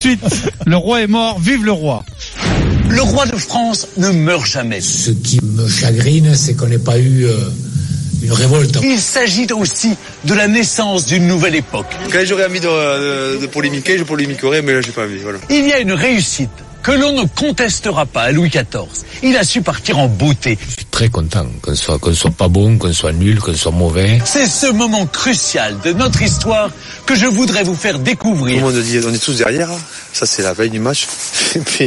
Suite, le roi est mort, vive le roi. Le roi de France ne meurt jamais. Ce qui me chagrine, c'est qu'on n'ait pas eu euh, une révolte. Il s'agit aussi de la naissance d'une nouvelle époque. Quand j'aurais envie de, de, de, polémiquer, je polémiquerai, mais là j'ai pas envie. Voilà. Il y a une réussite que l'on ne contestera pas à Louis XIV. Il a su partir en beauté. Je suis très content qu'on soit, qu'on soit pas bon, qu'on soit nul, qu'on soit mauvais. C'est ce moment crucial de notre histoire que je voudrais vous faire découvrir. Tout le monde dit, on est tous derrière. Ça, c'est la veille du match. Et puis,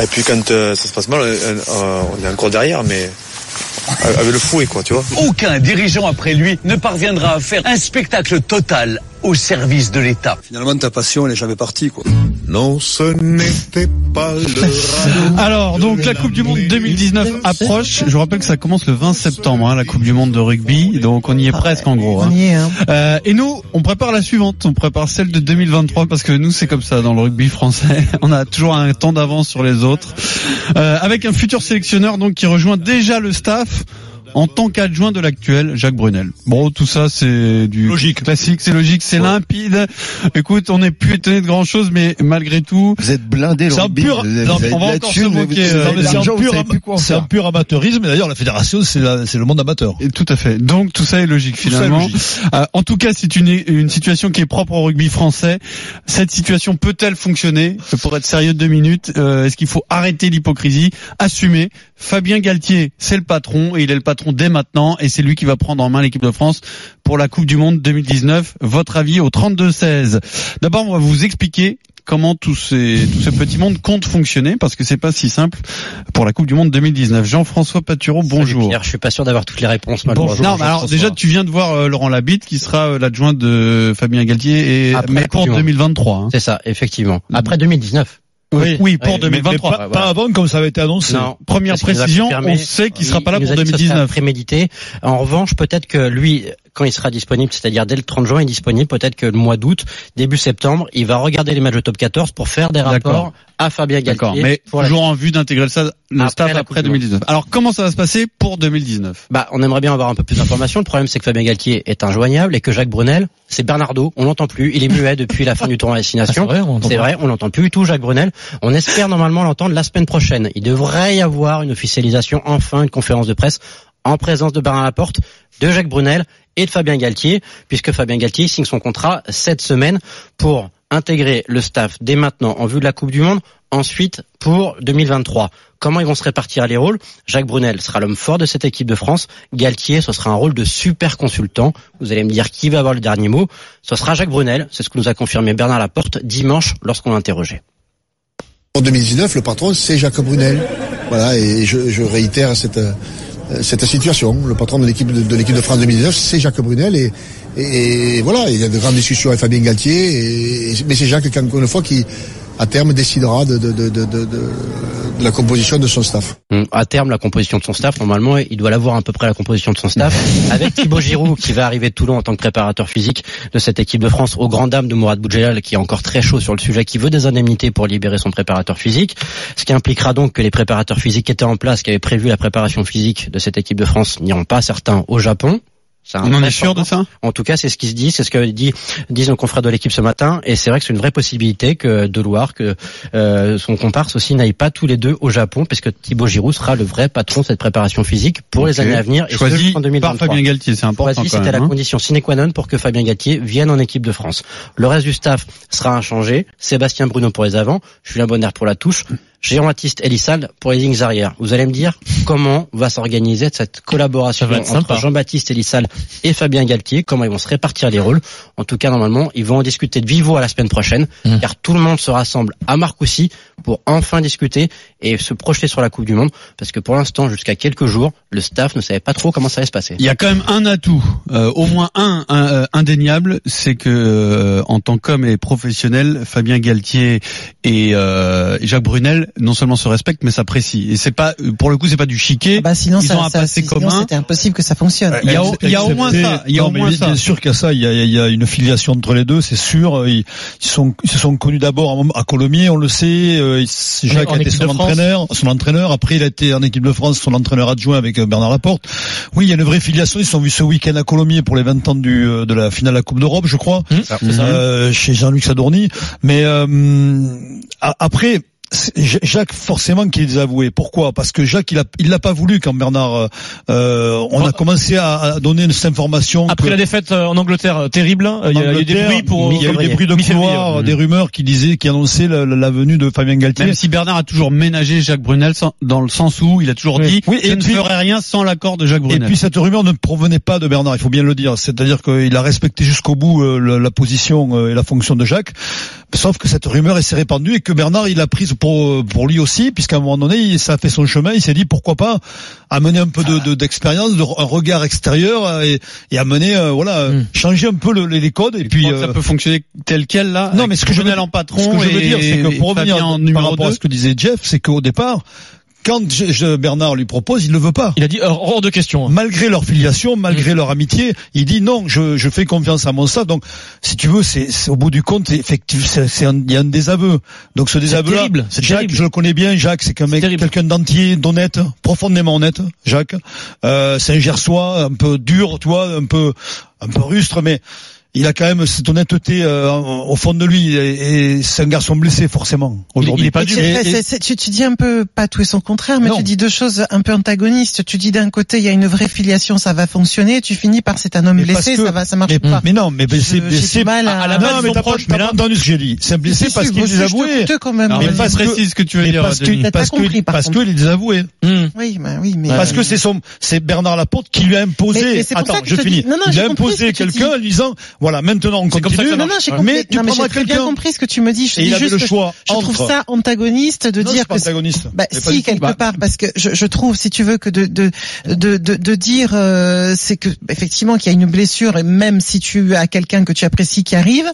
et puis quand euh, ça se passe mal, euh, on est encore derrière, mais avec le fouet, quoi, tu vois. Aucun dirigeant après lui ne parviendra à faire un spectacle total au service de l'État. Finalement, ta passion, elle est jamais partie, quoi. Non, ce n'était pas le Alors, donc la Coupe du Monde 2019 approche. Je vous rappelle que ça commence le 20 septembre, hein, la Coupe du Monde de rugby. Donc on y est presque en gros. Hein. Euh, et nous, on prépare la suivante. On prépare celle de 2023 parce que nous, c'est comme ça dans le rugby français. On a toujours un temps d'avance sur les autres. Euh, avec un futur sélectionneur donc qui rejoint déjà le staff en tant qu'adjoint de l'actuel Jacques Brunel. Bon, tout ça c'est du logique, classique, c'est logique, c'est ouais. limpide. Écoute, on n'est plus étonné de grand chose, mais malgré tout, vous êtes blindé. C'est un pur, on va encore se moquer. C'est un, pur, c'est un pur amateurisme. D'ailleurs, la fédération, c'est le monde amateur. Et tout à fait. Donc tout ça est logique finalement. Est logique. Euh, en tout cas, c'est une, une situation qui est propre au rugby français. Cette situation peut-elle fonctionner? Pour être sérieux deux minutes, euh, est-ce qu'il faut arrêter l'hypocrisie, assumer Fabien Galtier, c'est le patron et il est le patron dès maintenant et c'est lui qui va prendre en main l'équipe de France pour la Coupe du Monde 2019. Votre avis au 32-16. D'abord, on va vous expliquer comment tout, ces, tout ce petit monde compte fonctionner parce que c'est pas si simple pour la Coupe du Monde 2019. Jean-François Patureau, bonjour. Pierre, je suis pas sûr d'avoir toutes les réponses malheureusement. Non, alors déjà tu viens de voir euh, Laurent Labitte qui sera euh, l'adjoint de Fabien Galtier et Après mais pour 2023. Hein. C'est ça, effectivement. Après 2019. Oui, oui, pour oui, 2023. Mais pas, pas, avant comme ça avait été annoncé. Non, Première précision, on sait qu'il sera pas là pour 2019. Prémédité. En revanche, peut-être que lui, quand il sera disponible, c'est-à-dire dès le 30 juin, il est disponible. Peut-être que le mois d'août, début septembre, il va regarder les matchs de top 14 pour faire des rapports à Fabien Galtier. D'accord, mais toujours en vue d'intégrer le, le Après staff après Coupe du 2019. Alors comment ça va se passer pour 2019 Bah, on aimerait bien avoir un peu plus d'informations. Le problème, c'est que Fabien Galtier est injoignable et que Jacques Brunel, c'est Bernardo. On l'entend plus. Il est muet depuis la fin du tournoi à destination. Ah, c'est vrai, on c'est vrai, on l'entend plus du tout, Jacques Brunel. On espère normalement l'entendre la semaine prochaine. Il devrait y avoir une officialisation, enfin, une conférence de presse en présence de Bernard Laporte, de Jacques Brunel et de Fabien Galtier, puisque Fabien Galtier signe son contrat cette semaine pour intégrer le staff dès maintenant en vue de la Coupe du Monde, ensuite pour 2023. Comment ils vont se répartir les rôles? Jacques Brunel sera l'homme fort de cette équipe de France. Galtier, ce sera un rôle de super consultant. Vous allez me dire qui va avoir le dernier mot. Ce sera Jacques Brunel. C'est ce que nous a confirmé Bernard Laporte dimanche lorsqu'on l'a interrogé. En 2019, le patron, c'est Jacques Brunel. Voilà, et je, je réitère cette, cette situation. Le patron de l'équipe de, de l'équipe de France 2019, c'est Jacques Brunel et, voilà, il y a de grandes discussions avec Fabien Galtier, mais c'est Jacques, encore une fois, qui, à terme, décidera de, de, de, de, de, de la composition de son staff. À terme, la composition de son staff, normalement, il doit l'avoir à peu près la composition de son staff, avec Thibaut Giroud qui va arriver de Toulon en tant que préparateur physique de cette équipe de France, au grand dame de Mourad Boudjelal qui est encore très chaud sur le sujet, qui veut des indemnités pour libérer son préparateur physique, ce qui impliquera donc que les préparateurs physiques qui étaient en place, qui avaient prévu la préparation physique de cette équipe de France, n'iront pas certains au Japon, on en est sûr de ça? En tout cas, c'est ce qui se dit, c'est ce que dit, disent nos confrères de l'équipe ce matin, et c'est vrai que c'est une vraie possibilité que De Loire, que euh, son comparse aussi n'aille pas tous les deux au Japon, parce que Thibaut Giroud sera le vrai patron de cette préparation physique pour okay. les années à venir. Et Choisi en 2023. par Fabien Galtier, c'est important. Choisi, c'était la hein. condition sine qua non pour que Fabien Galtier vienne en équipe de France. Le reste du staff sera inchangé. Sébastien Bruno pour les avants, Julien Bonner pour la touche. Jean-Baptiste Elissal pour les lignes arrière. Vous allez me dire comment va s'organiser cette collaboration entre Jean-Baptiste Elissal et Fabien Galtier, comment ils vont se répartir les rôles? En tout cas, normalement, ils vont en discuter de vivo à la semaine prochaine, mmh. car tout le monde se rassemble à Marcoussis pour enfin discuter et se projeter sur la Coupe du Monde, parce que pour l'instant, jusqu'à quelques jours, le staff ne savait pas trop comment ça allait se passer. Il y a quand même un atout, euh, au moins un, un euh, indéniable, c'est que euh, en tant qu'homme et professionnel, Fabien Galtier et, et Jacques Brunel non seulement se respectent, mais s'apprécient. Et c'est pas, pour le coup, c'est pas du chiquet. Bah sinon, Ils ça, ont un ça- passé sinon, commun. c'était impossible que ça fonctionne. Il y a, il y a au moins ça. Il y a Non, au moins bien, ça. bien sûr qu'il y a ça. Il y a, il y a une filiation entre les deux, c'est sûr. Ils, ils sont, ils se sont connus d'abord à Colomiers, on le sait. Euh, Jacques En a été son entraîneur, son entraîneur. Après, il a été en équipe de France, son entraîneur adjoint avec euh, Bernard Laporte. Oui, il y a une vraie filiation. Ils se sont vus ce week-end à Colomiers pour les 20 ans du, euh, de la finale de la Coupe d'Europe, je crois, euh, chez Jean-Luc Sadorni. Mais euh, après. Jacques forcément qui les a avoués. Pourquoi? Parce que Jacques il a il l'a pas voulu quand Bernard euh, euh, on a commencé à, à donner cette information Après que- la défaite euh, en Angleterre euh, terrible, hein, il y, a il y a eu des bruits pour il y a eu des bruits de couloir, des rumeurs qui disaient, qui annonçaient la, venue de Fabien Galtier. Même si Bernard a toujours ménagé Jacques Brunel sans- dans le sens où il a toujours dit Oui, je et ne ferai rien sans l'accord de Jacques Et Brunel. puis cette rumeur ne provenait pas de Bernard, il faut bien le dire. C'est-à-dire qu'il a respecté jusqu'au bout euh, la, la position euh, et la fonction de Jacques. Sauf que cette rumeur s'est répandue et que Bernard il a prise pour pour lui aussi, puisqu'à un moment donné, il- ça a fait son chemin. Il s'est dit pourquoi pas amener un peu de de- d'expérience, de, un regard extérieur et, et amener euh, voilà changer un peu le- les, codes. Et puis euh, ça peut fonctionner tel quel là Non, mais ce que je veux en patron ce que je veux et- dire, c'est que pour revenir par numéro rapport à 2 ce que disait Jeff, c'est qu'au départ, quand je- je- Bernard lui propose, il ne veut pas. Il a dit hors hors de question. Malgré leur filiation, malgré leur amitié, il dit non, je, je fais confiance à mon staff. Donc, si tu veux, c'est au bout du compte, effectivement, c'est il y a un désaveu. Donc, ce désaveu-là, terrible, c'est Jacques, je le connais bien. Jacques, c'est qu'un mec, quelqu'un d'entier, d'honnête, profondément honnête. Jacques, euh, c'est un Gersois, un peu dur, tu vois, un peu, un peu rustre, mais il a quand même cette honnêteté euh, au fond de lui. Et, et c'est un garçon blessé, forcément. Aujourd'hui, il est pas dur. tu- tu, tu dis un peu pas tout et son contraire, mais Non. tu dis deux choses un peu antagonistes. Tu dis d'un côté il y a une vraie filiation, ça va fonctionner. Tu finis par c'est un homme Mais blessé, que- ça va, ça marche mais, pas. mais non, mais blessé, blessé. à- à la non, base, ils mais pas, t'as mais pas là- entendu ce que j'ai dit. C'est blessé Si, parce si, qu'il avoués. écoute quand même. Alors, Mais que- précise ce que tu veux Mais dire, parce que, pas parce a avoués. Hmm. Oui, bah oui, mais Parce que c'est son, c'est Bernard Laporte qui lui a imposé. Attends, je finis. non, non, il j'ai a imposé quelqu'un en disant, voilà, maintenant on C'est comme ça que continue. ça non, non, j'ai Ouais. compris. Mais tu non, mais j'ai très bien compris ce que tu me dis. Je Et dis il avait juste le que choix je trouve ça antagoniste de Non, dire pas que antagoniste. Bah, si quelque Bah, part parce que je, je trouve si tu veux que de de de de, de dire euh, c'est que effectivement qu'il y a une blessure et même si tu as quelqu'un que tu apprécies qui arrive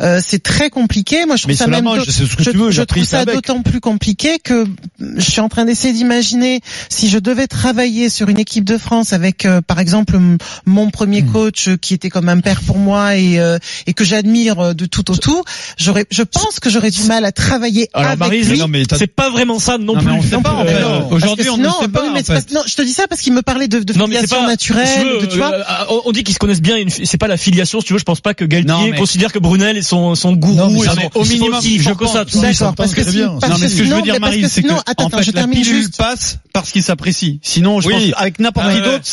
euh, c'est très compliqué moi je trouve Mais ça même manche, d'au- c'est ce que je, tu veux, je trouve ça d'autant plus compliqué que je suis en train d'essayer d'imaginer si je devais travailler sur une équipe de France avec euh, par exemple mon premier Hmm. coach euh, qui était comme un père pour moi et euh, et que j'admire euh, de tout au tout j'aurais je pense que j'aurais du mal à travailler Alors avec Maryse, lui non, mais c'est pas vraiment ça non, Non, plus. mais on sait pas, en fait. Euh, que Aujourd'hui, on ne sinon, sait pas, oui, mais en fait. non, je te dis ça parce qu'il me parlait de, de Non mais c'est filiation pas naturelle, veux, de, tu vois. euh, on- dit qu'ils se connaissent bien. C'est pas la filiation, si tu veux. Je pense pas que Galtier Non, mais- considère que Brunel est son son gourou. Non, mais et son- au minimum, aussi je que pense. ça. D'accord, parce que Non, mais ce que je veux sinon- dire, Marie, c'est que, sinon- attends, en fait, je la termine pilule juste. passe parce qu'il s'apprécie. Sinon, je pense, avec n'importe Ah, qui d'autre,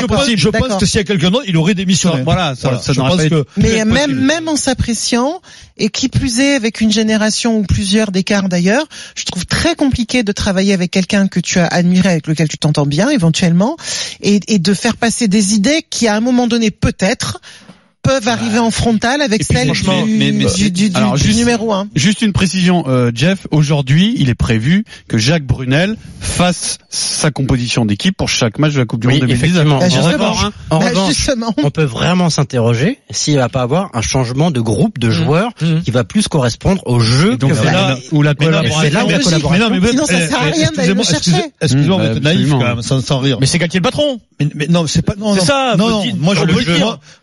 je pense, impossible. je pense que s'il y a quelqu'un d'autre, il aurait démissionné. Voilà, ça, n'aurait pas que Mais même possible. même en s'appréciant et qui plus est avec une génération ou plusieurs d'écart d'ailleurs, je trouve très compliqué de travailler avec quelqu'un que tu as admiré, avec lequel tu t'entends bien éventuellement, et, et de faire passer des idées qui à un moment donné peut-être peuvent arriver en frontal avec puis, franchement, du, mais- mais- du, du- du- alors, du juste- numéro un. Juste une précision, euh, Jeff. Aujourd'hui, il est prévu que Jacques Brunel fasse sa composition d'équipe pour chaque match de la Coupe du Oui, Monde 2010. effectivement. Bah, En justement. revanche, en Bah, revanche, justement. on peut vraiment s'interroger s'il va pas avoir un changement de groupe de joueurs Mmh. qui va plus correspondre au jeu Et donc que c'est va- là où la là collaboration. où Mais la collaboration. Mais non, mais Sinon, ça sert à rien d'aller le chercher. excusez- Excusez-moi, Mmh, vous êtes bah, naïf quand même, sans, rire. Mais c'est Galtier le patron. Mais, mais non, c'est pas non, C'est non, ça, non, Moi, je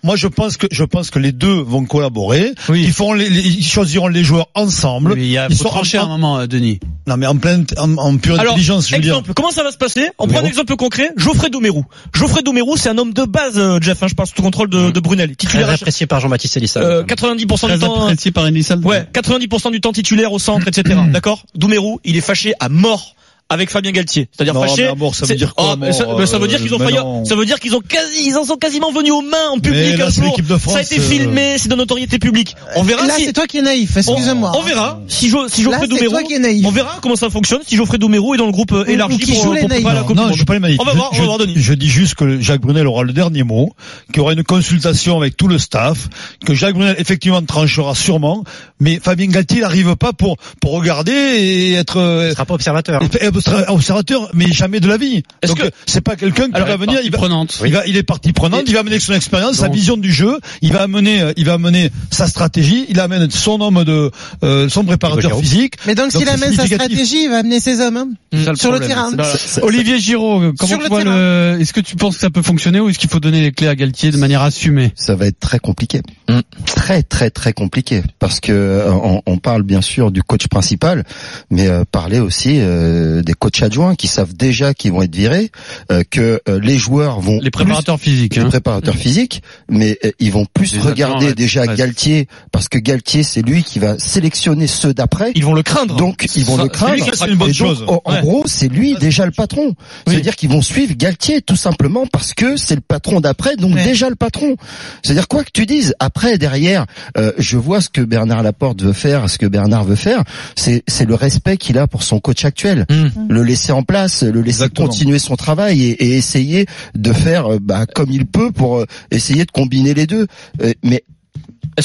moi, je pense que je pense que les deux vont collaborer. Oui. Ils font les, les- ils choisiront les joueurs ensemble. Mais il y a, Ils faut sont trancher en- un moment, Denis. Non, mais en pleine, en, en pure Alors, intelligence, je veux dire. exemple, comment ça va se passer On prend un exemple concret. Geoffrey Doumerou. Geoffrey Doumerou, c'est un homme de base, euh, Jeff. Hein, je parle sous contrôle de, de Brunel. Très Titulaire. à- apprécié par Jean-Baptiste Elissa. euh, 90% du Très temps. apprécié par Elie Sald. Ouais, 90% du temps titulaire au centre, etc. D'accord Doumerou, il est fâché à mort avec Fabien Galtier. C'est-à-dire fâché. mort, ça veut dire quoi, Oh, ça, veut dire euh, qu'ils ont failli, ça veut dire qu'ils ont quasi, ils en sont quasiment venus aux mains en public là, un jour. l'équipe de France, ça a été euh, filmé, c'est de notoriété publique. On verra Là, si, c'est toi qui es naïf. on, Excuse-moi. on verra si, Jo- si Geoffrey c'est Doumerou, toi qui es naïf. on verra comment ça fonctionne si Geoffrey Doumerou est dans le groupe euh, Ou- élargi ou qui pour, joue les pour préparer naïfs. la Non, Coupe non, je suis pas les naïfs. On va Je- voir, on je, va voir, Denis. Je dis juste que Jacques Brunel aura le dernier mot, qu'il y aura une consultation avec tout le staff, que Jacques Brunel effectivement tranchera sûrement, mais Fabien Galtier n'arrive pas pour pour regarder et être euh, Il sera pas observateur. Observateur, mais jamais de la vie. Est-ce que- euh, c'est pas quelqu'un qui va venir, il va, prenante. il va, il est partie prenante, il va amener son expérience, sa vision du jeu, il va amener, euh, il va amener sa stratégie, il amène son homme de, euh, son préparateur physique. Mais donc, Donc, s'il amène sa stratégie, il va amener ses hommes hein, sur le terrain. Olivier Giraud, comment Sur tu le vois terrain. le, est-ce que tu penses que ça peut fonctionner ou est-ce qu'il faut donner les clés à Galtier de manière assumée? ça va être très compliqué. Mm. Très très très compliqué parce que euh, on, on parle bien sûr du coach principal, mais euh, parler aussi euh, des coachs adjoints qui savent déjà qu'ils vont être virés, euh, que euh, les joueurs vont Les préparateurs physiques, les hein. préparateurs physiques, mais euh, ils vont plus Les regarder ouais, déjà. Galtier parce que Galtier c'est lui qui va sélectionner ceux d'après. Ils vont le craindre. Donc ils vont Ça- le c'est lui craindre. qui sera C'est une bonne Et donc, chose. En, en Ouais. gros, c'est lui déjà le patron. C'est-à-dire qu'ils vont suivre Galtier tout simplement parce que c'est le patron d'après, donc Ouais. déjà le patron. C'est-à-dire quoi que tu dises, après derrière, euh, je vois ce que Bernard Laporte veut faire, ce que Bernard veut faire, c'est c'est le respect qu'il a pour son coach actuel, Mm. Le laisser en place, le laisser Exactement. continuer son travail et, et essayer de faire euh, bah, comme il peut pour euh, essayer de combiner les deux. Euh, mais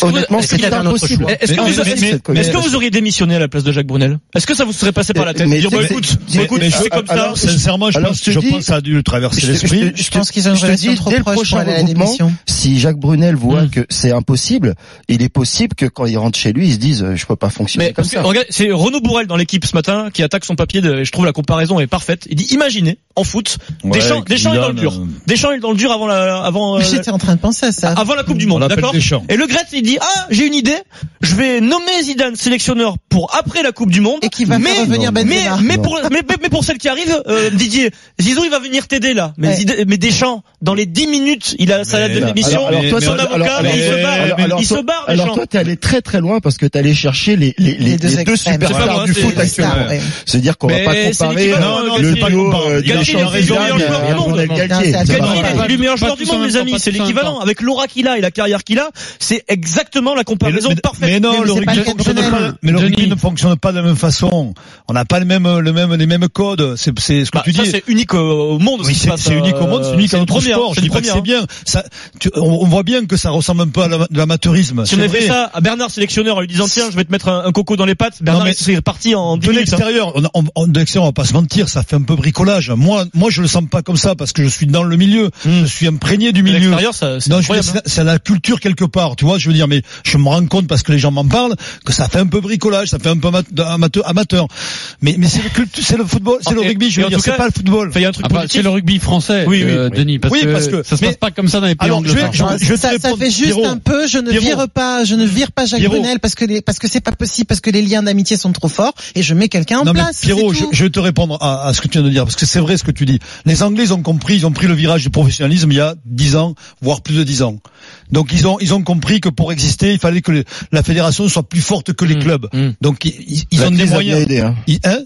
honnêtement, est-ce que c'est vous impossible. Est-ce que auriez démissionné à la place de Jacques Brunel? Est-ce que ça vous serait passé par la tête Mais- Dire, bah, mais- écoute, mais- écoute, mais- c'est comme ça. alors, Sincèrement, je Alors, pense, je te je dis- pense que ça a dû le traverser l'esprit. je pense qu'ils ont trop dès le prochain démission. si Jacques Brunel voit Mm. que c'est impossible, il est possible que quand il rentre chez lui, il se dise euh, je peux pas fonctionner Mais comme ça. regarde, c'est Renaud Bourrel dans l'équipe ce matin qui attaque son papier. De, et je trouve la comparaison est parfaite. Il dit imaginez en foot, Ouais, Deschamps, Deschamps est dans le dur. euh, Deschamps est dans le dur avant la, avant, euh, J'étais en train de penser à ça. avant la Coupe du On Monde, d'accord. Et le Gret il dit ah j'ai une idée, je vais nommer Zidane sélectionneur pour après la Coupe du Monde. Et qui va mais, faire revenir mais, Benzema. mais Non. pour mais, mais- mais pour celle qui arrive, euh, Didier, Zizou il va venir t'aider là. Mais, Ouais. Zidane- mais Deschamps dans les 10 minutes il a sa lettre de démission, alors, alors, toi, son avocat, alors, mais il se barre, alors, il se toi- barre Alors Deschamps. toi, t'es allé très très loin parce que t'es allé chercher les, les, les, Les deux les deux superstars du foot. C'est-à-dire qu'on va pas comparer le duo Galtier, euh, Galtier, Deschamps Zidane est le meilleur joueur du monde, les amis. C'est l'équivalent. Avec l'aura qu'il a et la carrière qu'il a, c'est exactement la comparaison mais, parfaite. mais non, Mais le c'est pas rugby Brunel. pas, mais le rugby ne fonctionne pas de la même façon. On n'a pas le même, le même, les mêmes codes. C'est, c'est ce que Bah, tu ça dis. c'est unique au monde. ce Oui, c'est, c'est unique au monde, c'est euh, unique à une notre première, sport. Je c'est dis pas que c'est première. bien. Ça, tu- on, on voit bien que ça ressemble un peu à l'amateurisme. Si on C'est avait fait ça à Bernard sélectionneur en lui disant tiens je vais te mettre un, un coco dans les pattes, Bernard serait parti en 10 De minutes. hein. l'extérieur, on, on, on- de l'extérieur, on va pas se mentir, ça fait un peu bricolage. Moi, moi, je le sens pas comme ça parce que je suis dans le milieu, je suis imprégné du De milieu. l'extérieur, ça- c'est Non, je veux dire, incroyable, hein. c'est c'est la culture quelque part, tu vois. Je veux dire, mais je me rends compte parce que les gens m'en parlent que ça fait un peu bricolage, ça fait un peu ama- amateur. amateur. Mais, mais c'est le culture, c'est le football, c'est le rugby. Je veux dire, c'est pas le football. Il y a un truc Ah bah, c'est le rugby français, Oui, oui, euh, oui. Denis, parce, Oui, que parce que- ça se mais- passe pas comme ça dans les pays Alors, je je- je ça, ça répondre, fait juste Pierrot. un peu. Je ne vire pas, je ne vire pas Jacques. Brunel parce que les, parce que c'est pas possible, parce que les liens d'amitié sont trop forts et je mets quelqu'un en non, mais place. Pierrot, je, vais te répondre à, à ce que tu viens de dire, parce que c'est vrai ce que tu dis. Les Anglais, ils ont compris, ils ont pris le virage du professionnalisme il y a 10 ans, voire plus de 10 ans. Donc ils ont, ils ont compris que pour exister, il fallait que les- la fédération soit plus forte que les Mm, clubs. mm. Donc ils, ils- ont des moyens. aidé. Hein. Ils- hein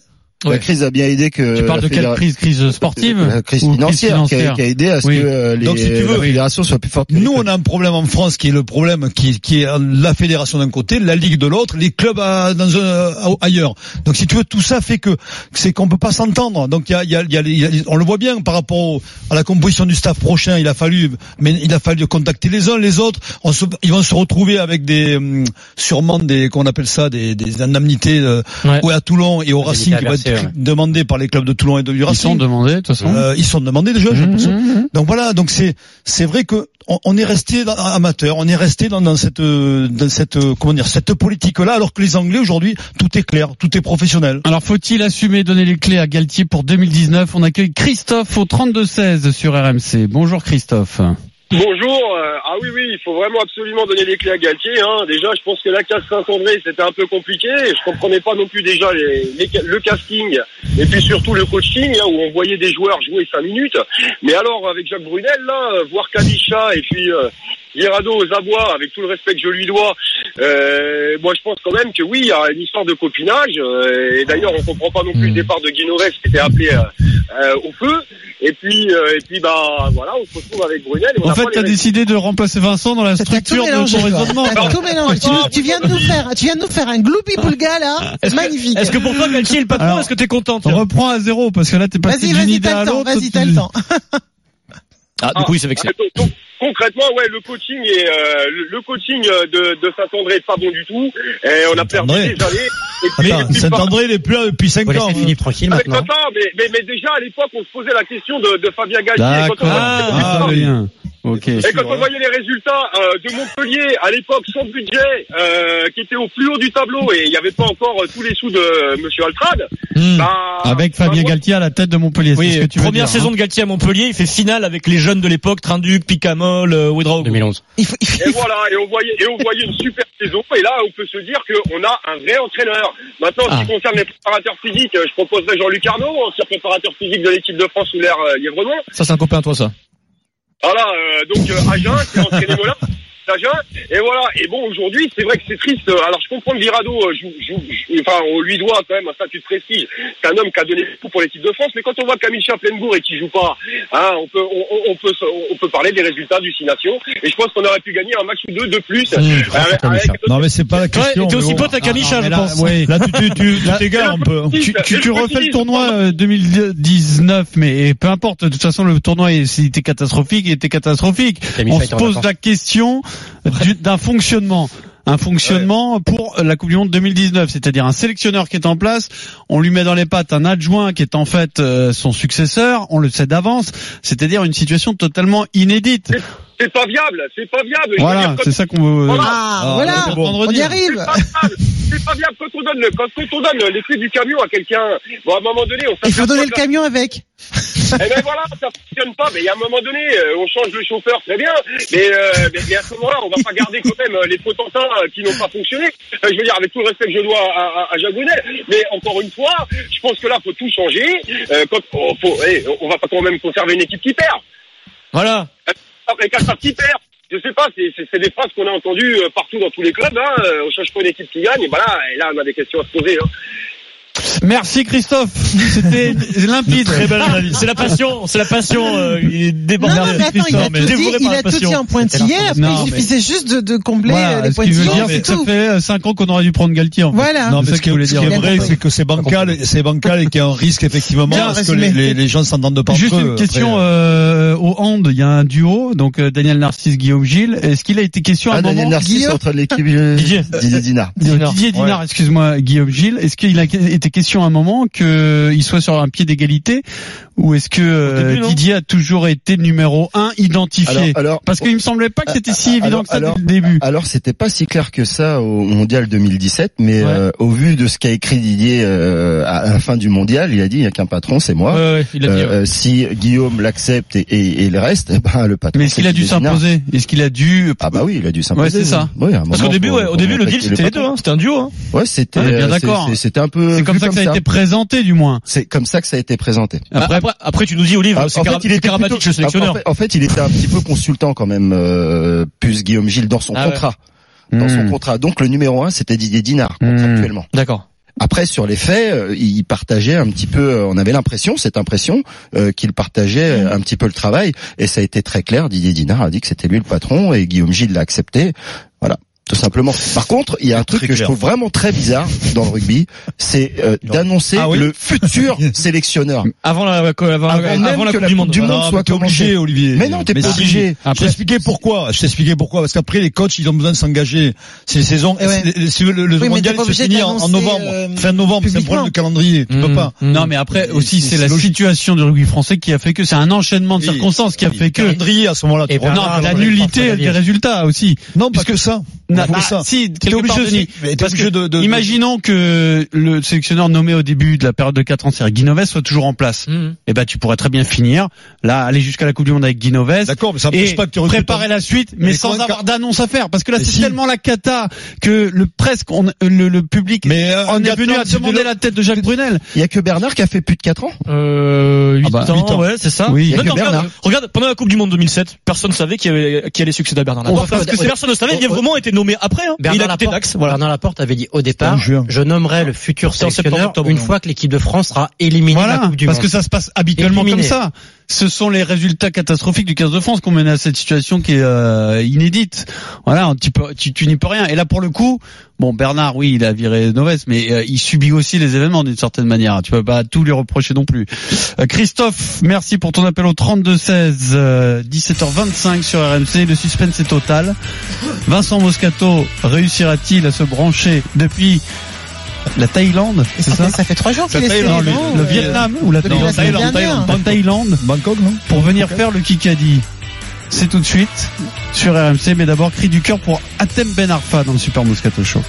La Ouais. crise a bien aidé que. Tu parles de quelle crise Crise sportive La crise ou financière, qui, a, qui a aidé à ce Oui. que euh, les, Donc, si tu veux, la fédération soit plus forte. Nous, on a un problème en France qui est le problème qui, qui est la fédération d'un côté, la ligue de l'autre, les clubs à- dans un, à- ailleurs. Donc, si tu veux, tout ça fait que c'est qu'on peut pas s'entendre. Donc, il y a, il y a- il y a- y a- on le voit bien par rapport au- à la composition du staff prochain. Il a fallu, mais il a fallu contacter les uns, les autres. On se, ils vont se retrouver avec des, hum, sûrement des, qu'on appelle ça, des, des indemnités, euh, Ouais. ou à Toulon et au Racing qui va indemnités à être verser, demandé par les clubs de Toulon et de du Ils Racing. sont demandés, de toute façon. Euh, ils sont demandés déjà. Mmh, mmh, mmh. Donc voilà, donc c'est c'est vrai que on, on est resté dans- amateur, on est resté dans, dans cette dans cette comment dire cette politique là, alors que les Anglais aujourd'hui tout est clair, tout est professionnel. Alors faut-il assumer donner les clés à Galtier pour 2019 On accueille Christophe au 32-16 sur RMC. Bonjour Christophe. Bonjour. euh, ah oui, oui, il faut vraiment absolument donner les clés à Galtier. Hein. Déjà, je pense que la case Saint-André, c'était un peu compliqué. Je comprenais pas non plus déjà les, les- le casting et puis surtout le coaching, hein, où on voyait des joueurs jouer cinq minutes. Mais alors, avec Jacques Brunel, là, euh, voir Kabicha et puis euh, Virado Zabois, avec tout le respect que je lui dois, euh, moi je pense quand même que oui, il y a une histoire de copinage. euh, et d'ailleurs, on comprend pas non plus le départ de Guinoret qui était appelé euh, euh, au feu. Et puis, euh, et puis, bah voilà, on se retrouve avec Brunel. Et on En fait, pas tu as les décidé de remplacer Vincent dans la T'as tout structure de toi. raisonnement. T'as tout mélangé. Tu, nous- tu viens de nous faire, tu viens de nous faire un gloubi boulga là. C'est magnifique. Est-ce que pour toi Galtier est le patron Est-ce que t'es content On reprend à zéro parce que là t'es passé Vas-y, d'une vas-y, idée t'as à le temps. l'autre. Vas-y, t'as le temps. Ah, du coup, il s'est vexé. donc, donc, concrètement, ouais, le coaching est euh, le, coaching de, de Saint-André est pas bon du tout. Et on a perdu des années. Et puis- Attends, Saint-André, il est plus là depuis 5 Faut ans. hein. Philippe tranquille mais, maintenant. attends, mais, mais, mais déjà à l'époque, on se posait la question de, de Fabien Galtier. Quand on D'accord. Ah, Ah, lien. Ok. Et quand on voyait les résultats euh, de Montpellier à l'époque sans budget, euh, qui était au plus haut du tableau et il n'y avait pas encore euh, tous les sous de Monsieur Altrad, bah, Avec bah, Fabien moi, Galtier à la tête de Montpellier. Oui, ce que tu veux première dire, saison hein. de Galtier à Montpellier, il fait finale avec les jeunes de l'époque, Trinduc, Picamol, euh, Ouedraogo. 2011. Il faut, il faut- Et voilà, et on voyait, et on voyait une super saison. Et là, on peut se dire qu'on a un vrai entraîneur. Maintenant, en ce qui concerne les préparateurs physiques, euh, je proposerai Jean-Luc Arnaud, ancien préparateur physique de l'équipe de France sous l'ère euh, Lièvrenon. Ça, c'est un copain à toi, ça. Voilà, euh, donc euh, Agen, qui a entraîné Et voilà. Et bon, aujourd'hui, c'est vrai que c'est triste. Alors, je comprends que Virado, euh, joue, joue, joue- enfin, on lui doit quand même un statut de prestige. C'est un homme qui a donné beaucoup pour l'équipe de France. Mais quand on voit Camille Chaplenbourg et qui joue pas, hein, on peut, on, on- on peut, on peut parler des résultats du Six Nations. Et je pense qu'on aurait pu gagner un match ou deux de plus. Mmh, Avec- avec- Non, mais c'est pas la question. Ouais, t'es aussi pote à Kamisha, Ah, je là, pense. ouais. Là, tu, tu, tu, tu Là- t'égares un peu. Tu, refais le tournoi euh, 2019, mais peu importe. De toute façon, le tournoi, il il était catastrophique, il était catastrophique. Camille On se pose la question d'un fonctionnement. Un fonctionnement pour la Coupe du Monde 2019, c'est-à-dire un sélectionneur qui est en place, on lui met dans les pattes un adjoint qui est en fait euh, son successeur, on le sait d'avance, c'est-à-dire une situation totalement inédite. C'est pas viable, c'est pas viable. Voilà, c'est ça qu'on veut. Voilà. Ah, Ah, voilà, bon. on y arrive. C'est pas viable. C'est pas viable quand on donne le, quand, on donne les clés du camion à quelqu'un. Bon, à un moment donné, on Il faut donner le camion avec. Eh ben voilà, ça fonctionne pas. Mais il y a un moment donné, euh, on change le chauffeur, très bien. Mais, euh, mais, mais à ce moment-là, on va pas garder quand même euh, les potentins qui n'ont pas fonctionné. Je veux dire, avec tout le respect que je dois à, à, à Jacques Brunel. Mais encore une fois, je pense que là, faut tout changer. Euh, quand, oh, faut, eh, on va pas quand même conserver une équipe qui perd. Voilà. Après Qatar qui perd. Je sais pas, c'est- des phrases qu'on a entendues partout dans tous les clubs. Hein. On change pas une équipe qui gagne. Et voilà, et là, on a des questions à se poser. Hein. Merci Christophe, c'était limpide. Très belle analyse. C'est la passion, c'est la passion. euh, il est Non, débordé. non, mais attends, il a mais tout dit, il a tout dit en pointillé. Après, Non, il mais- suffisait juste de, de combler euh, Voilà, les ce qui veut pointillés, dire c'est que ça tout. fait 5 ans qu'on aurait dû prendre Galtier. En fait. Voilà. Non, mais C'est ce qui, est vrai, c'est que c'est bancal, c'est bancal et qu'il y a un risque effectivement Bien parce que les, les, les gens s'entendent pas Juste entre eux. une question Après, euh, au hand, il y a un duo, donc euh, Daniel Narcisse, Guillaume Gilles. Est-ce qu'il a été question à Ah, un Daniel moment? Narcisse entre l'équipe euh, Didier. Dinard. Didier Dinard, excuse-moi, Guillaume Gilles. Est-ce qu'il a été question à un moment qu'il soit sur un pied d'égalité ou est-ce que euh, début, Didier a toujours été numéro un identifié Alors, alors, Parce qu'il me semblait pas que c'était si évident alors- que ça alors- dès le début. Alors c'était pas si clair que ça au mondial 2017, mais Ouais. euh, au vu de ce qu'a écrit Didier euh, à la fin du mondial, il a dit il y a qu'un patron, c'est moi. Ouais, ouais, il a dit. Euh, euh, si Guillaume l'accepte et, et, et le reste, eh ben le patron. Mais est-ce qu'il a dû s'imposer Est-ce qu'il a dû Ah bah oui, il a dû s'imposer. Ouais, c'est ça. Oui, à un Parce qu'au début, au début, le deal c'était les deux, hein. C'était un duo, hein. Ouais, c'était Ouais, bien euh, d'accord. C'était un peu C'est comme ça que ça a été présenté du moins. C'est comme ça que ça a été présenté. Après, Après, après, tu nous dis, Olive, Ah, c'est en Cara- fait, il était Karabatic, plutôt- le sélectionneur. En fait, en fait, il était un petit peu consultant quand même, euh, plus Guillaume Gilles dans son Ah ouais. contrat. Dans son Hmm. contrat. Donc le numéro un, c'était Didier Dinard, Hmm. contractuellement. D'accord. Après, sur les faits, euh, il partageait un petit peu. euh, On avait l'impression, cette impression, euh, qu'il partageait Hmm. un petit peu le travail, et ça a été très clair. Didier Dinard a dit que c'était lui le patron, et Guillaume Gilles l'a accepté. Tout simplement. Par contre, il y a un truc que je trouve vraiment très bizarre dans le rugby, c'est euh, d'annoncer Ah oui le futur sélectionneur. Avant la, avant, avant, Avant même avant la que Coupe la du Coupe Monde. du Monde non, soit obligé. Olivier. Mais non, t'es pas si. obligé. Je t'ai expliqué pourquoi. Je t'ai expliqué pourquoi. Parce qu'après, les coachs, ils ont besoin de s'engager. C'est les saisons. Eh ouais. c'est- le, le mais mondial se finit en, novembre, euh, fin novembre. C'est un problème de calendrier. Tu peux Mmh. pas. Mmh. Non, mais après aussi c'est- la situation du rugby français qui a fait que c'est un enchaînement de Oui. circonstances qui a Oui, fait que calendrier à ce moment-là. Vois. Bernard non la nullité des résultats aussi. Non, parce que ça. Bah, ça. si, quelque obligé part, de- Denis, mais parce obligé que de- de- imaginons que le sélectionneur nommé au début de la période de 4 ans, c'est Guinoves, soit toujours en place. Mmh. Eh ben, tu pourrais très bien finir, là, aller jusqu'à la Coupe du Monde avec Guinoves. D'accord, mais ça Et pas que tu préparer la suite, mais Mais sans avoir d'annonce à faire, parce que là c'est si. tellement la cata que le presque on, le, le public Mais, euh, on est venu à demander de- la tête de Jacques Brunel. Il y a que Bernard qui a fait plus de 4 ans. Euh, 8 Ah bah, ans, huit ans. ouais, c'est ça. Oui. Il y a que regarde, Bernard. regarde, pendant la Coupe du Monde 2007, personne savait qui, allait succéder à Bernard Laporte. Parce que personne ne savait. on- Lièvremont a été nommé après, hein. Bernard il a quitté Laporte, Dax, voilà. Bernard Laporte avait dit au départ, je nommerai le futur sélectionneur octobre, une non. fois que l'équipe de France sera éliminée de la Coupe du parce Monde. que ça se passe habituellement Éliminé. comme ça. ce sont les résultats catastrophiques du 15 de France qu'on mène à cette situation qui est euh, inédite. Voilà, tu, peux, tu, tu n'y peux rien. Et là, pour le coup, bon, Bernard, oui, il a viré Noves, mais euh, il subit aussi les événements d'une certaine manière. Tu peux pas tout lui reprocher non plus. Euh, Christophe, merci pour ton appel au 32 16, euh, 17h25 sur RMC. Le suspense est total. Vincent Moscato réussira-t-il à se brancher depuis la Thaïlande, c'est ça Ça fait trois jours qu'il est Thaïlande, le Vietnam ou la Thaïlande, dernière. Thaïlande, Thaïlande, Bangkok, non pour venir faire le Kikadi. C'est tout de suite sur RMC, mais d'abord cri du cœur pour Atem Ben Arfa dans le Super Moscato Show.